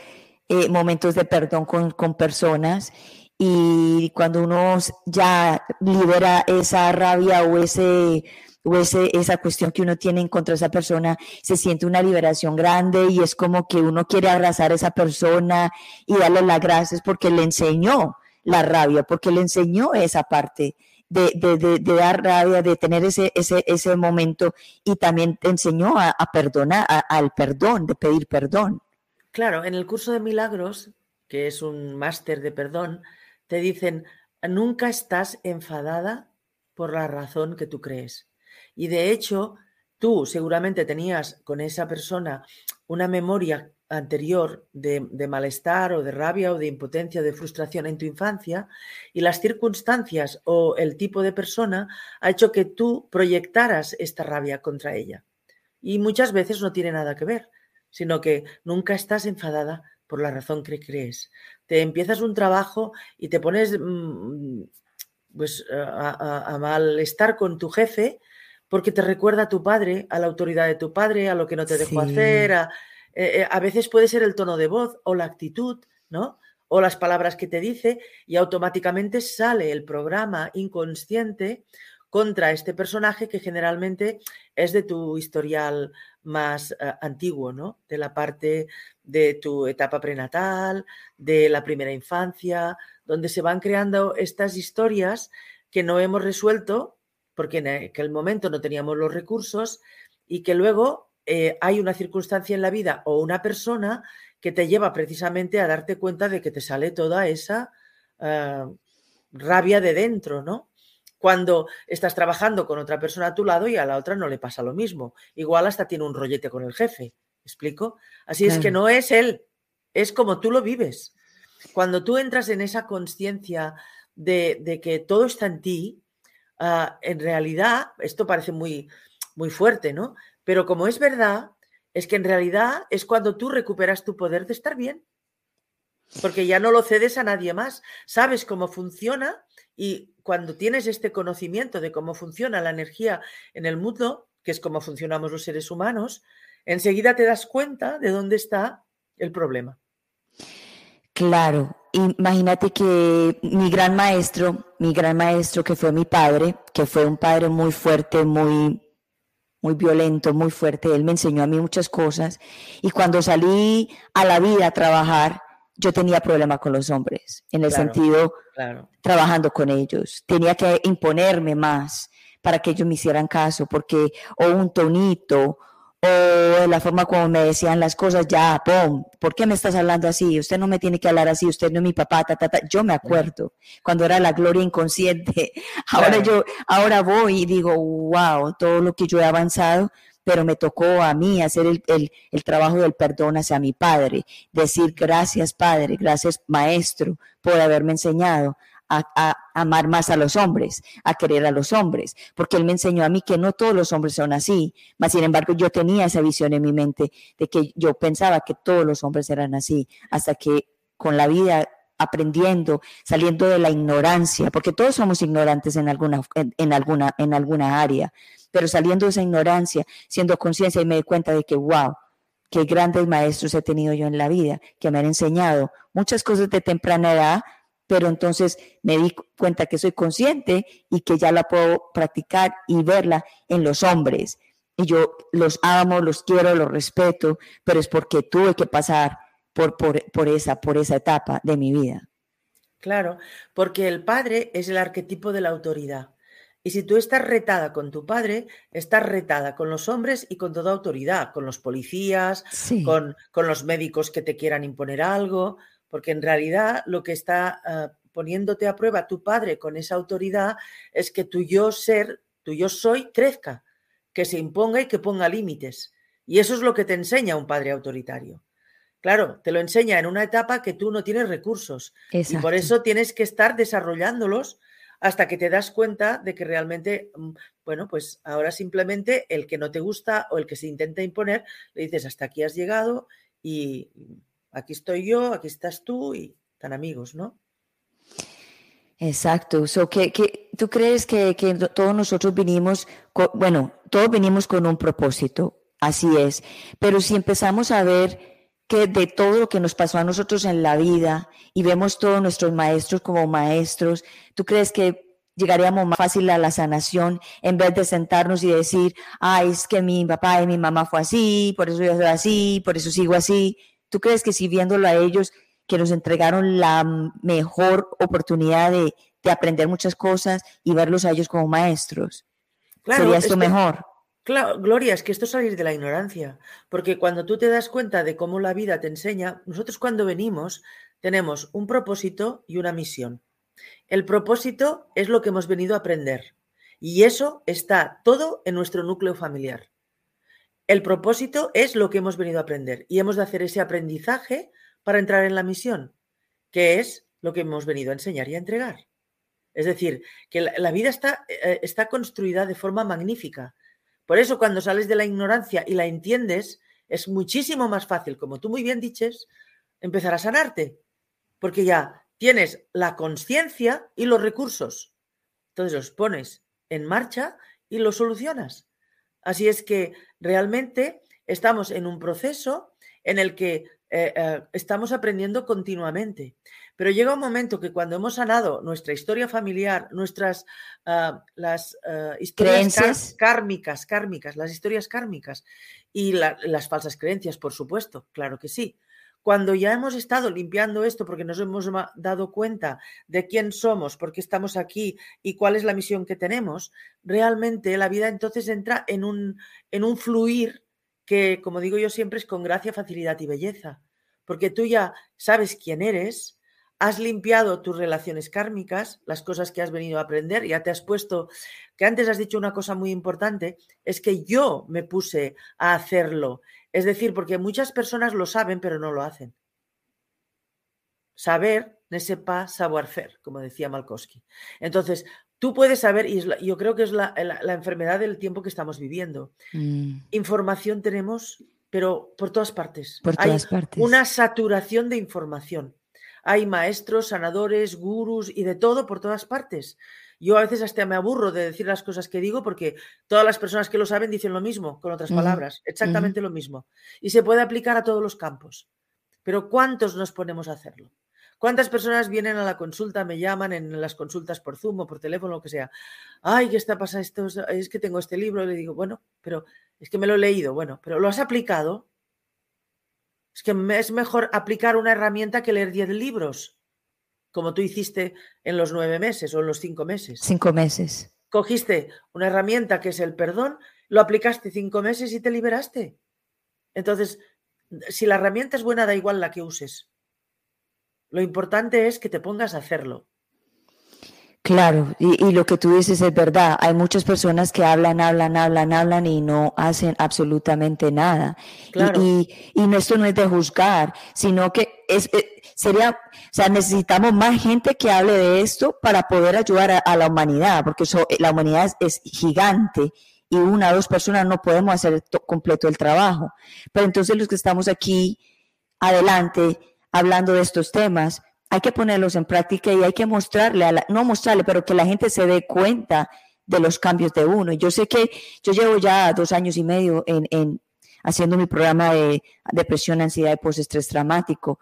eh, momentos de perdón con, con, personas. Y cuando uno ya libera esa rabia o ese o ese, esa cuestión que uno tiene en contra de esa persona, se siente una liberación grande y es como que uno quiere abrazar a esa persona y darle las gracias porque le enseñó la rabia, porque le enseñó esa parte de, de, de, dar rabia, de tener ese, ese, ese momento y también te enseñó a, perdonar, al perdón, de pedir perdón. Claro, en el curso de milagros, que es un máster de perdón, te dicen, nunca estás enfadada por la razón que tú crees. Y de hecho, tú seguramente tenías con esa persona una memoria anterior de, malestar o de rabia o de impotencia o de frustración en tu infancia y las circunstancias o el tipo de persona ha hecho que tú proyectaras esta rabia contra ella. Y muchas veces no tiene nada que ver, sino que nunca estás enfadada por la razón que crees. Te empiezas un trabajo y te pones mm, pues, a, malestar con tu jefe porque te recuerda a tu padre, a la autoridad de tu padre, a lo que no te dejó hacer, a, eh, eh, a veces puede ser el tono de voz o la actitud, ¿no? O las palabras que te dice y automáticamente sale el programa inconsciente contra este personaje que generalmente es de tu historial más eh, antiguo, ¿no? De la parte de tu etapa prenatal, de la primera infancia, donde se van creando estas historias que no hemos resuelto porque en aquel momento no teníamos los recursos y que luego eh, hay una circunstancia en la vida o una persona que te lleva precisamente a darte cuenta de que te sale toda esa ah, rabia de dentro, ¿no? Cuando estás trabajando con otra persona a tu lado y a la otra no le pasa lo mismo. Igual hasta tiene un rollete con el jefe. explico? Así es que no es él, es como tú lo vives. Cuando tú entras en esa conciencia de, que todo está en ti, ah, en realidad, esto parece muy, muy fuerte, ¿no? Pero como es verdad, es que en realidad es cuando tú recuperas tu poder de estar bien. Porque ya no lo cedes a nadie más. Sabes cómo funciona y cuando tienes este conocimiento de cómo funciona la energía en el mundo, que es cómo funcionamos los seres humanos, enseguida te das cuenta de dónde está el problema. Claro, imagínate que mi gran maestro, mi gran maestro que fue mi padre, que fue un padre muy fuerte, muy muy violento, muy fuerte. Él me enseñó a mí muchas cosas y cuando salí a la vida a trabajar, yo tenía problema con los hombres, en el sentido, trabajando con ellos. Tenía que imponerme más para que ellos me hicieran caso, porque o un tonito o la forma como me decían las cosas, ya, ¡pum! ¿Por qué me estás hablando así? Usted no me tiene que hablar así, usted no es mi papá, ta, ta, ta. Yo me acuerdo cuando era la gloria inconsciente. Ahora yo, ahora voy y digo, wow, todo lo que yo he avanzado, pero me tocó a mí hacer el, el, el trabajo del perdón hacia mi padre, decir gracias padre, gracias maestro por haberme enseñado a, amar más a los hombres, a querer a los hombres, porque él me enseñó a mí que no todos los hombres son así, mas sin embargo yo tenía esa visión en mi mente de que yo pensaba que todos los hombres eran así, hasta que con la vida aprendiendo, saliendo de la ignorancia, porque todos somos ignorantes en alguna, en, alguna, en alguna área, pero saliendo de esa ignorancia, siendo conciencia y me di cuenta de que, wow, qué grandes maestros he tenido yo en la vida, que me han enseñado muchas cosas de temprana edad, pero entonces me di cuenta que soy consciente y que ya la puedo practicar y verla en los hombres. Y yo los amo, los quiero, los respeto, pero es porque tuve que pasar por, por, esa, por esa etapa de mi vida. Claro, porque el padre es el arquetipo de la autoridad. Y si tú estás retada con tu padre, estás retada con los hombres y con toda autoridad, con los policías, con, con, los médicos que te quieran imponer algo, porque en realidad lo que está ah, poniéndote a prueba tu padre con esa autoridad es que tu yo ser, tu yo soy, crezca, que se imponga y que ponga límites. Y eso es lo que te enseña un padre autoritario. Claro, te lo enseña en una etapa que tú no tienes recursos y por eso tienes que estar desarrollándolos hasta que te das cuenta de que realmente, mm, bueno, pues ahora simplemente el que no te gusta o el que se intenta imponer, le dices, hasta aquí has llegado y aquí estoy yo, aquí estás tú y tan amigos, ¿no? Exacto. So, que, ¿Tú crees que, todos nosotros vinimos, bueno, todos venimos con un propósito, así es, pero si empezamos a ver que de todo lo que nos pasó a nosotros en la vida y vemos todos nuestros maestros como maestros, ¿tú crees que llegaríamos más fácil a la sanación en vez de sentarnos y decir, ay, es que mi papá y mi mamá fue así, por eso yo soy así, por eso sigo así? ¿Tú crees que si viéndolo a ellos, que nos entregaron la mejor oportunidad de, de aprender muchas cosas y verlos a ellos como maestros. Sería esto mejor. Claro, Gloria, es que esto es salir de la ignorancia, porque cuando tú te das cuenta de cómo la vida te enseña, nosotros cuando venimos tenemos un propósito y una misión. El propósito es lo que hemos venido a aprender y eso está todo en nuestro núcleo familiar. El propósito es lo que hemos venido a aprender y hemos de hacer ese aprendizaje para entrar en la misión, que es lo que hemos venido a enseñar y a entregar. Es decir, que la, vida está, eh, está construida de forma magnífica. Por eso cuando sales de la ignorancia y la entiendes, es muchísimo más fácil, como tú muy bien dices, empezar a sanarte, porque ya tienes la conciencia y los recursos. Entonces los pones en marcha y los solucionas. Así es que realmente estamos en un proceso en el que eh, eh, estamos aprendiendo continuamente. Pero llega un momento que cuando hemos sanado nuestra historia familiar, nuestras ah, las ah, historias kármicas, kármicas, las historias kármicas y las falsas creencias, por supuesto, claro que sí. Cuando ya hemos estado limpiando esto porque nos hemos dado cuenta de quién somos, por qué estamos aquí y cuál es la misión que tenemos, realmente la vida entonces entra en un, en un fluir que, como digo yo siempre, es con gracia, facilidad y belleza. Porque tú ya sabes quién eres, has limpiado tus relaciones kármicas, las cosas que has venido a aprender, ya te has puesto, que antes has dicho una cosa muy importante, es que yo me puse a hacerlo es decir, porque muchas personas lo saben, pero no lo hacen. Saber, ne pas savoir faire, como decía Malkowski. Entonces, tú puedes saber, y yo creo que es la, enfermedad del tiempo que estamos viviendo. Mm. Información tenemos, pero por todas partes. Por todas partes. Una saturación de información. Hay maestros, sanadores, gurús y de todo por todas partes. Yo a veces hasta me aburro de decir las cosas que digo porque todas las personas que lo saben dicen lo mismo, con otras palabras, exactamente lo mismo. Y se puede aplicar a todos los campos. Pero ¿cuántos nos ponemos a hacerlo? ¿Cuántas personas vienen a la consulta, me llaman en las consultas por Zoom o por teléfono, lo que sea? Ay, ¿qué está pasando? Esto? Es que tengo este libro. Y le digo, bueno, pero es que me lo he leído. Bueno, pero ¿lo has aplicado? Es que es mejor aplicar una herramienta que leer 10 libros como tú hiciste en los nueve meses o en los cinco meses. Cinco meses. Cogiste una herramienta que es el perdón, lo aplicaste cinco meses y te liberaste. Entonces, si la herramienta es buena, da igual la que uses. Lo importante es que te pongas a hacerlo. Claro, y, lo que tú dices es verdad. Hay muchas personas que hablan, hablan, hablan, hablan y no hacen absolutamente nada. Claro. Y, esto no es de juzgar, sino que es, eh, sería, o sea, necesitamos más gente que hable de esto para poder ayudar a, la humanidad, porque eh, la humanidad es, gigante y una o dos personas no podemos hacer completo el trabajo. Pero entonces los que estamos aquí adelante hablando de estos temas, hay que ponerlos en práctica y hay que mostrarle, a no mostrarle, pero que la gente se dé cuenta de los cambios de uno. Yo sé que yo llevo ya dos años y medio en, en haciendo mi programa de depresión, ansiedad y postestrés traumático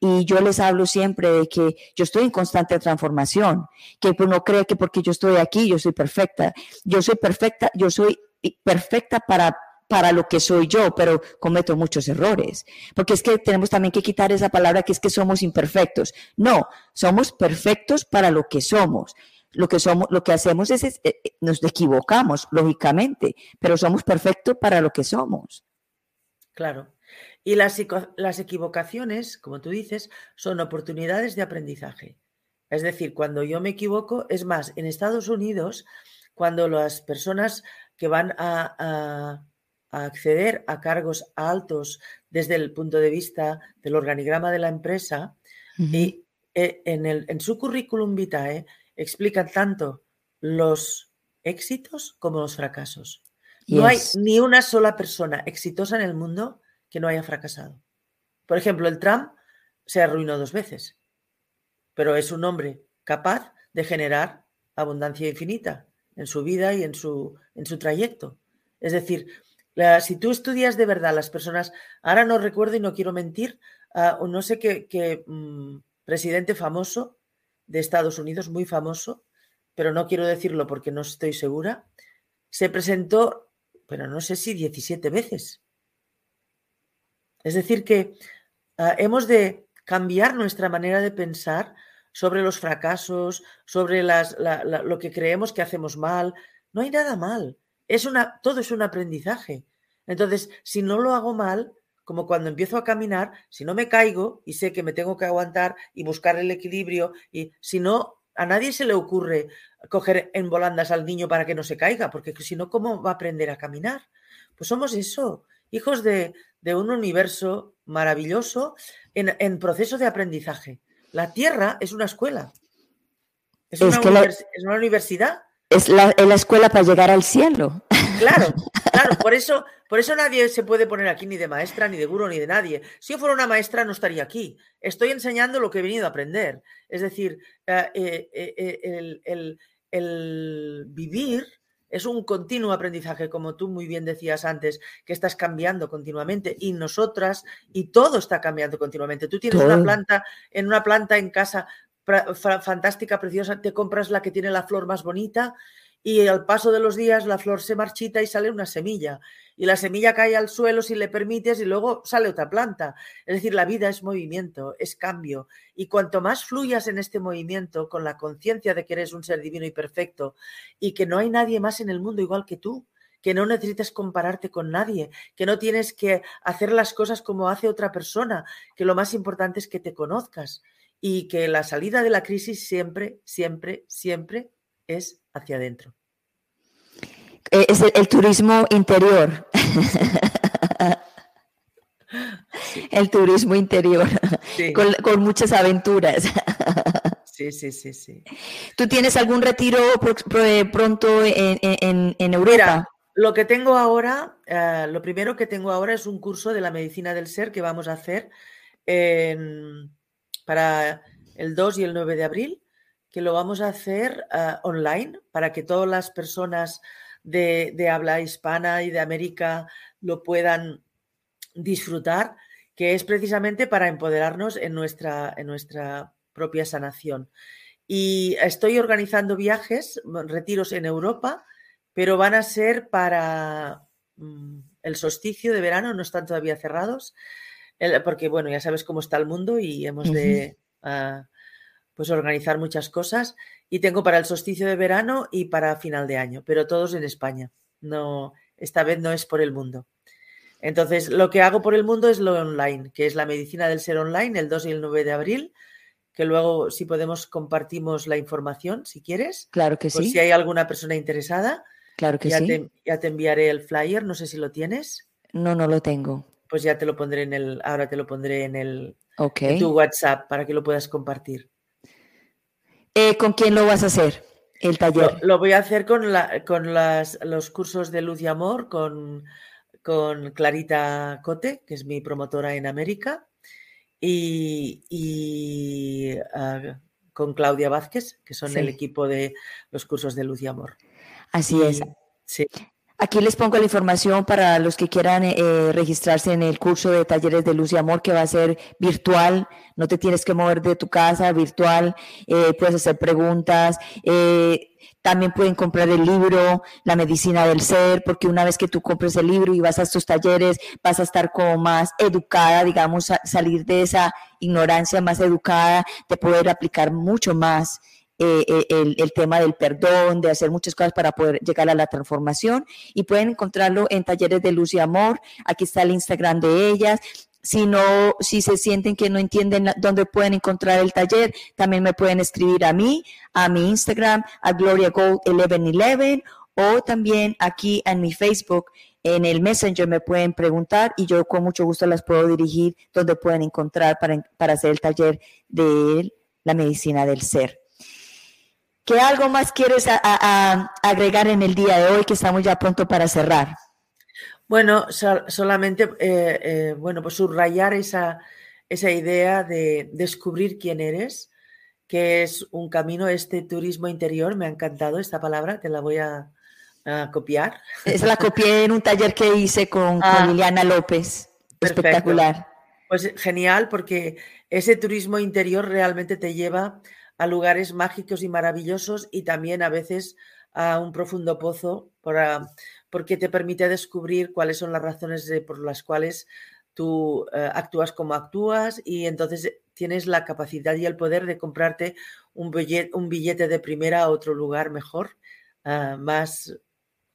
y yo les hablo siempre de que yo estoy en constante transformación, que pues no cree que porque yo estoy aquí yo soy perfecta. Yo soy perfecta, yo soy perfecta para para lo que soy yo, pero cometo muchos errores. Porque es que tenemos también que quitar esa palabra que es que somos imperfectos. No, somos perfectos para lo que somos. Lo que somos, lo que hacemos es, es eh, nos equivocamos, lógicamente, pero somos perfectos para lo que somos. Claro. Y las, las equivocaciones, como tú dices, son oportunidades de aprendizaje. Es decir, cuando yo me equivoco, es más, en Estados Unidos, cuando las personas que van a, acceder a cargos altos desde el punto de vista del organigrama de la empresa, y eh, en, el, en, su currículum vitae explican tanto los éxitos como los fracasos. No hay ni una sola persona exitosa en el mundo que no haya fracasado. Por ejemplo, el Trump se arruinó dos veces, pero es un hombre capaz de generar abundancia infinita en su vida y en su, en su trayecto. Es decir, si tú estudias de verdad las personas, ahora no recuerdo y no quiero mentir, uh, no sé qué, mm, presidente famoso de Estados Unidos, muy famoso, pero no quiero decirlo porque no estoy segura, se presentó, pero no sé si 17 veces es decir, que ah, hemos de cambiar nuestra manera de pensar sobre los fracasos, sobre las, lo que creemos que hacemos mal. No hay nada mal. Es una, todo es un aprendizaje. Entonces, si no lo hago mal, como cuando empiezo a caminar, si no me caigo y sé que me tengo que aguantar y buscar el equilibrio, y si no, a nadie se le ocurre coger en volandas al niño para que no se caiga, porque si no, ¿cómo va a aprender a caminar? Pues somos eso, hijos de, un universo maravilloso en, proceso de aprendizaje. La Tierra es una escuela. Es, una, universidad. Es la, es la, escuela para llegar al cielo. Claro, claro, por eso, por eso nadie se puede poner aquí ni de maestra, ni de gurú, ni de nadie. Si yo fuera una maestra no estaría aquí. Estoy enseñando lo que he venido a aprender. Es decir, eh, eh, eh, el, el vivir es un continuo aprendizaje, como tú muy bien decías antes, que estás cambiando continuamente y nosotras y todo está cambiando continuamente. Tú tienes una planta en una planta en casa fantástica, preciosa, te compras la que tiene la flor más bonita y al paso de los días la flor se marchita y sale una semilla. Y la semilla cae al suelo si le permites y luego sale otra planta. Es decir, la vida es movimiento, es cambio. Y cuanto más fluyas en este movimiento con la conciencia de que eres un ser divino y perfecto y que no hay nadie más en el mundo igual que tú, que no necesitas compararte con nadie, que no tienes que hacer las cosas como hace otra persona, que lo más importante es que te conozcas y que la salida de la crisis siempre, siempre, siempre es hacia adentro. Eh, es el, turismo interior. El turismo interior, con, muchas aventuras. Sí, sí, sí, sí. ¿Tú tienes algún retiro eh, pronto en, Europa? lo que tengo ahora, eh, lo primero que tengo ahora es un curso de la medicina del ser que vamos a hacer para el 2 y el 9 de abril que lo vamos a hacer ah, online para que todas las personas de, habla hispana y de América lo puedan disfrutar, que es precisamente para empoderarnos en nuestra, en nuestra propia sanación. Y estoy organizando viajes, retiros en Europa, pero van a ser para mm, el solsticio de verano, no están todavía cerrados, porque bueno, ya sabes cómo está el mundo y hemos de pues organizar muchas cosas y tengo para el solsticio de verano y para final de año, pero todos en España. No, esta vez no es por el mundo. Entonces, lo que hago por el mundo es lo online, que es la medicina del ser online, el 2 y el 9 de abril, que luego, si podemos, compartimos la información, si quieres. Claro que sí. Si hay alguna persona interesada. Claro que ya sí. Te, ya te enviaré el flyer, no sé si lo tienes. No, no lo tengo. Pues ya te lo pondré en el, ahora te lo pondré en el en tu WhatsApp para que lo puedas compartir. Eh, ¿Con quién lo vas a hacer? El taller. Lo, voy a hacer con, la, con las, los cursos de luz y amor, con, con Clarita Cote, que es mi promotora en América, y, ah, con Claudia Vázquez, que son el equipo de los cursos de luz y amor. Así es. Sí. Aquí les pongo la información para los que quieran eh, eh, registrarse en el curso de talleres de luz y amor que va a ser virtual. No te tienes que mover de tu casa, virtual. Eh, puedes hacer preguntas. también pueden comprar el libro, La medicina del ser, porque una vez que tú compres el libro y vas a estos talleres, vas a estar como más educada, digamos, salir de esa ignorancia más educada, de poder aplicar mucho más eh, eh, el, tema del perdón, de hacer muchas cosas para poder llegar a la transformación y pueden encontrarlo en talleres de luz y amor. Aquí está el Instagram de ellas. Si no, si se sienten que no entienden dónde pueden encontrar el taller, también me pueden escribir a mí, a mi Instagram, a Gloria Gold 1111 o también aquí en mi Facebook en el Messenger me pueden preguntar y yo con mucho gusto las puedo dirigir donde pueden encontrar para, para hacer el taller de la medicina del ser. ¿Qué algo más quieres agregar en el día de hoy que estamos ya pronto para cerrar? Bueno, solamente, eh, eh, bueno, pues subrayar esa, esa idea de descubrir quién eres, que es un camino, este turismo interior, me ha encantado esta palabra, te la voy a, copiar. Es la copié en un taller que hice con, ah, Liliana López. Espectacular. Pues genial, porque ese turismo interior realmente te lleva a lugares mágicos y maravillosos y también a veces a un profundo pozo porque te permite descubrir cuáles son las razones por las cuales tú eh, actúas como actúas y entonces tienes la capacidad y el poder de comprarte un billete, un billete de primera a otro lugar mejor, ah, más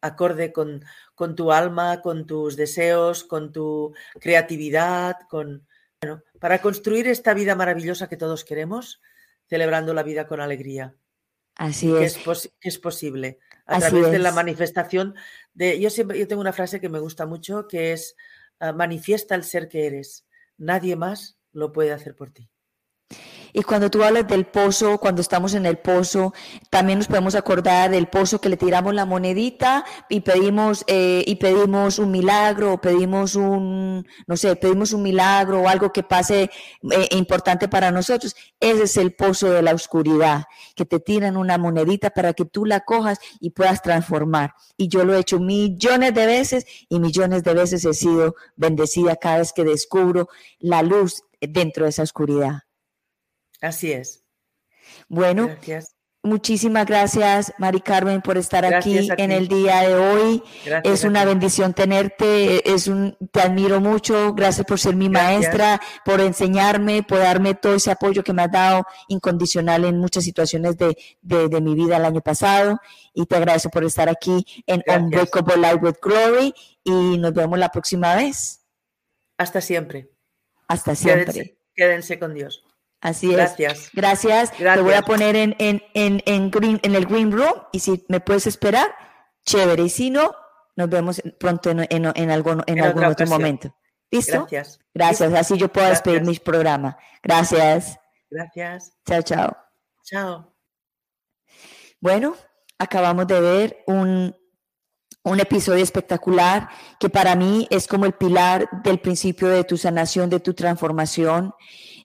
acorde con, con, tu alma, con tus deseos, con tu creatividad, con bueno, para construir esta vida maravillosa que todos queremos, celebrando la vida con alegría. Así es. Que es, posible a través de la manifestación de. Yo siempre yo tengo una frase que me gusta mucho que es ah, manifiesta el ser que eres. Nadie más lo puede hacer por ti. Y cuando tú hablas del pozo, cuando estamos en el pozo, también nos podemos acordar del pozo que le tiramos la monedita y pedimos, eh, y pedimos un milagro, o pedimos un, no sé, pedimos un milagro o algo que pase eh, importante para nosotros. Ese es el pozo de la oscuridad, que te tiran una monedita para que tú la cojas y puedas transformar. Y yo lo he hecho millones de veces y millones de veces he sido bendecida cada vez que descubro la luz dentro de esa oscuridad. Así es. Bueno, muchísimas gracias, Mari Carmen, por estar aquí en el día de hoy. es una bendición tenerte, es un, te admiro mucho. Gracias por ser mi maestra, por enseñarme, por darme todo ese apoyo que me has dado incondicional en muchas situaciones de, de, mi vida el año pasado. Y te agradezco por estar aquí en Unbreakable Life with Glory. Y nos vemos la próxima vez. Hasta siempre. Hasta siempre. quédense con Dios. Así es. Gracias. Gracias. Te voy a poner en, en, en, en, green, en el Green Room y si me puedes esperar, chévere. Y si no, nos vemos pronto en, en, en algún, en, algún otro momento. ¿Listo? Gracias. Gracias. Así yo puedo despedir mi programa. Gracias. Gracias. Chao, chao. Chao. Bueno, acabamos de ver un, un episodio espectacular que para mí es como el pilar del principio de tu sanación, de tu transformación.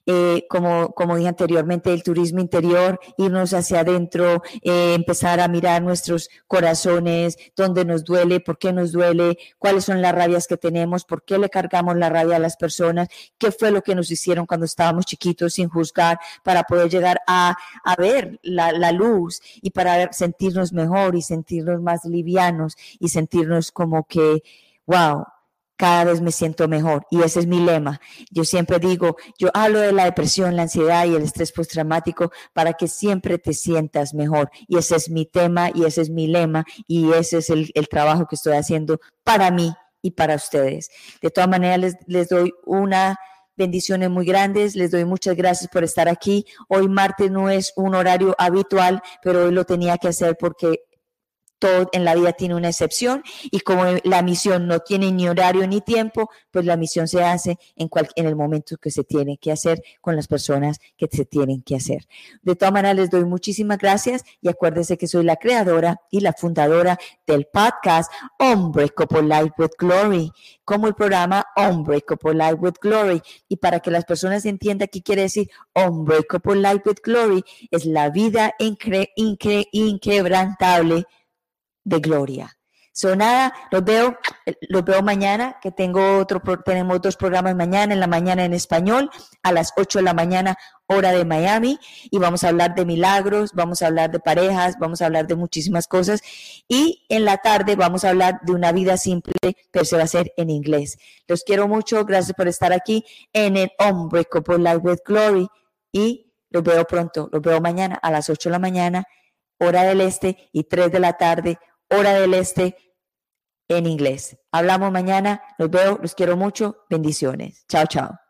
Eh, como, como dije anteriormente, el turismo interior, irnos hacia adentro, eh, empezar a mirar nuestros corazones, dónde nos duele, por qué nos duele, cuáles son las rabias que tenemos, por qué le cargamos la rabia a las personas, qué fue lo que nos hicieron cuando estábamos chiquitos sin juzgar, para poder llegar a, a ver la, la, luz y para sentirnos mejor y sentirnos más livianos y sentirnos como que, wow, cada vez me siento mejor. Y ese es mi lema. Yo siempre digo, yo hablo de la depresión, la ansiedad y el estrés postraumático para que siempre te sientas mejor. Y ese es mi tema y ese es mi lema y ese es el, trabajo que estoy haciendo para mí y para ustedes. De todas maneras, les, doy una bendiciones muy grandes. Les doy muchas gracias por estar aquí. Hoy martes no es un horario habitual, pero hoy lo tenía que hacer porque todo en la vida tiene una excepción y como la misión no tiene ni horario ni tiempo, pues la misión se hace en, cual, el momento que se tiene que hacer con las personas que se tienen que hacer. De todas maneras, les doy muchísimas gracias y acuérdense que soy la creadora y la fundadora del podcast Hombre Couple Life with Glory, como el programa Hombre Couple Life with Glory. Y para que las personas entiendan qué quiere decir Hombre Couple Life with Glory, es la vida incre, incre, inquebrantable de gloria. So nada, los veo, los veo mañana, que tengo otro, tenemos dos programas mañana, en la mañana en español, a las 8 de la mañana, hora de Miami, y vamos a hablar de milagros, vamos a hablar de parejas, vamos a hablar de muchísimas cosas, y en la tarde vamos a hablar de una vida simple, pero se va a hacer en inglés. Los quiero mucho, gracias por estar aquí en el Unbreakable Life with Glory, y los veo pronto, los veo mañana a las 8 de la mañana, hora del este, y 3 de la tarde, hora del este en inglés. Hablamos mañana, los veo, los quiero mucho, bendiciones. Chao, chao.